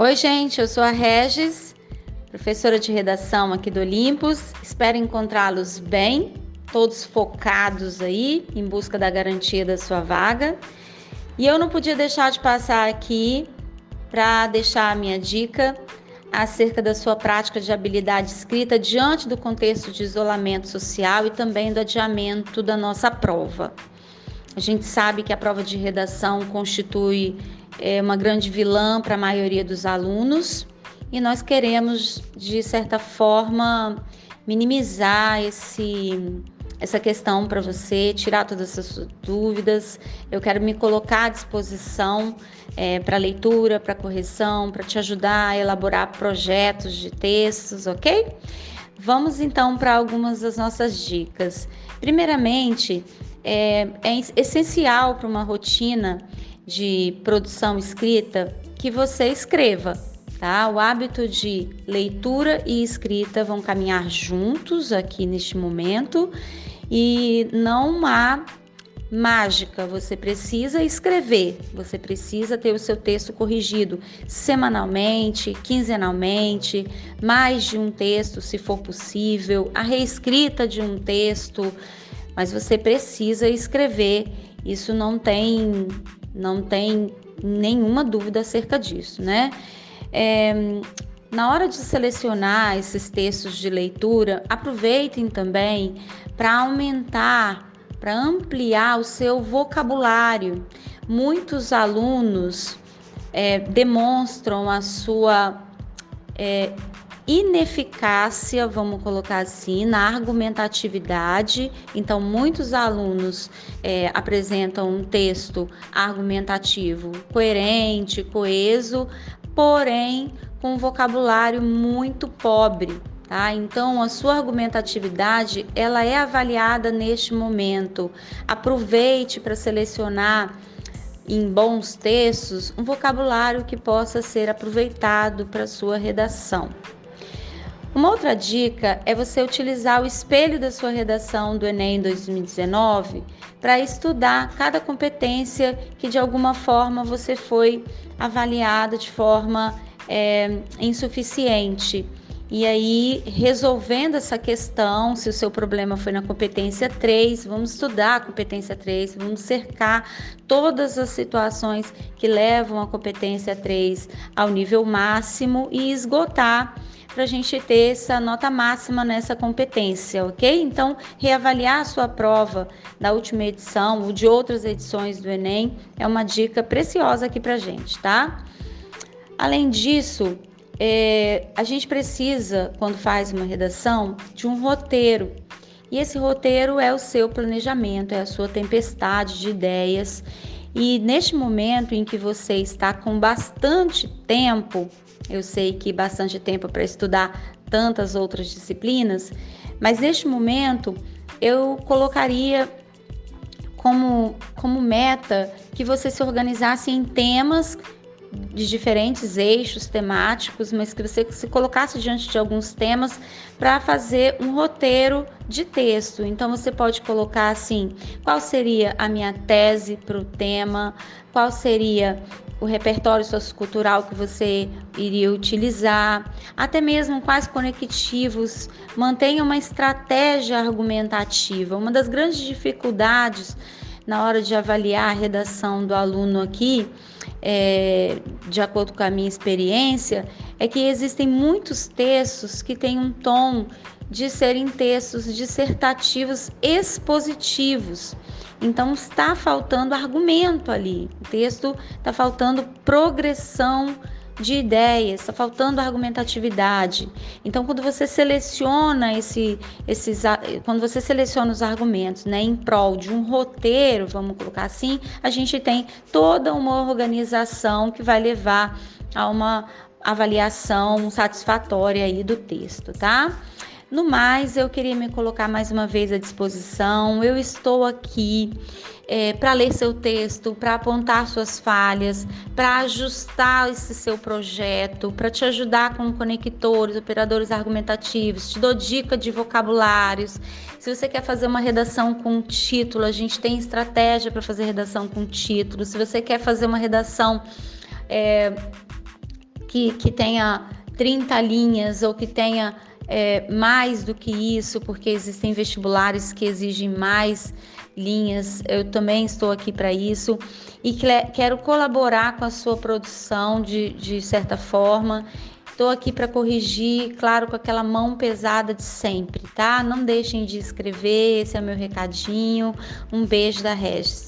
Oi, gente, eu sou a Regis, professora de redação aqui do Olympus. Espero encontrá-los bem, todos focados aí em busca da garantia da sua vaga. E eu não podia deixar de passar aqui para deixar a minha dica acerca da sua prática de habilidade escrita diante do contexto de isolamento social e também do adiamento da nossa prova. A gente sabe que a prova de redação constitui é, uma grande vilã para a maioria dos alunos e nós queremos, de certa forma, minimizar esse, essa questão para você, tirar todas essas dúvidas. Eu quero me colocar à disposição é, para leitura, para correção, para te ajudar a elaborar projetos de textos, ok? Vamos então para algumas das nossas dicas. Primeiramente, é, é essencial para uma rotina de produção escrita que você escreva, tá? O hábito de leitura e escrita vão caminhar juntos aqui neste momento e não há mágica, você precisa escrever, você precisa ter o seu texto corrigido semanalmente, quinzenalmente, mais de um texto, se for possível, a reescrita de um texto, mas você precisa escrever. Isso não tem não tem nenhuma dúvida acerca disso, né? É, na hora de selecionar esses textos de leitura, aproveitem também para aumentar, para ampliar o seu vocabulário. Muitos alunos é, demonstram a sua é, ineficácia, vamos colocar assim, na argumentatividade. Então, muitos alunos é, apresentam um texto argumentativo coerente, coeso, porém com um vocabulário muito pobre. Tá? Então, a sua argumentatividade ela é avaliada neste momento. Aproveite para selecionar em bons textos um vocabulário que possa ser aproveitado para sua redação. Uma outra dica é você utilizar o espelho da sua redação do Enem 2019 para estudar cada competência que de alguma forma você foi avaliada de forma é, insuficiente. E aí, resolvendo essa questão, se o seu problema foi na competência 3, vamos estudar a competência 3, vamos cercar todas as situações que levam a competência 3 ao nível máximo e esgotar para a gente ter essa nota máxima nessa competência, ok? Então, reavaliar a sua prova da última edição ou de outras edições do Enem é uma dica preciosa aqui para gente, tá? Além disso, é, a gente precisa, quando faz uma redação, de um roteiro. E esse roteiro é o seu planejamento, é a sua tempestade de ideias. E neste momento em que você está com bastante tempo, eu sei que bastante tempo para estudar tantas outras disciplinas, mas neste momento eu colocaria como, como meta que você se organizasse em temas de diferentes eixos temáticos, mas que você se colocasse diante de alguns temas para fazer um roteiro de texto. Então você pode colocar assim: qual seria a minha tese para o tema, qual seria o repertório sociocultural que você iria utilizar, até mesmo quais conectivos, mantenha uma estratégia argumentativa. Uma das grandes dificuldades na hora de avaliar a redação do aluno aqui, é, de acordo com a minha experiência, é que existem muitos textos que têm um tom de serem textos dissertativos expositivos. Então está faltando argumento ali. O texto está faltando progressão de ideias, está faltando argumentatividade. Então, quando você seleciona esse, esses, quando você seleciona os argumentos, né, em prol de um roteiro, vamos colocar assim, a gente tem toda uma organização que vai levar a uma avaliação satisfatória aí do texto, tá? No mais, eu queria me colocar mais uma vez à disposição. Eu estou aqui é, para ler seu texto, para apontar suas falhas, para ajustar esse seu projeto, para te ajudar com conectores, operadores argumentativos, te dou dica de vocabulários. Se você quer fazer uma redação com título, a gente tem estratégia para fazer redação com título. Se você quer fazer uma redação é, que, que tenha 30 linhas ou que tenha é, mais do que isso, porque existem vestibulares que exigem mais linhas. Eu também estou aqui para isso e quero colaborar com a sua produção de, de certa forma. Estou aqui para corrigir, claro, com aquela mão pesada de sempre, tá? Não deixem de escrever, esse é o meu recadinho. Um beijo da Regis.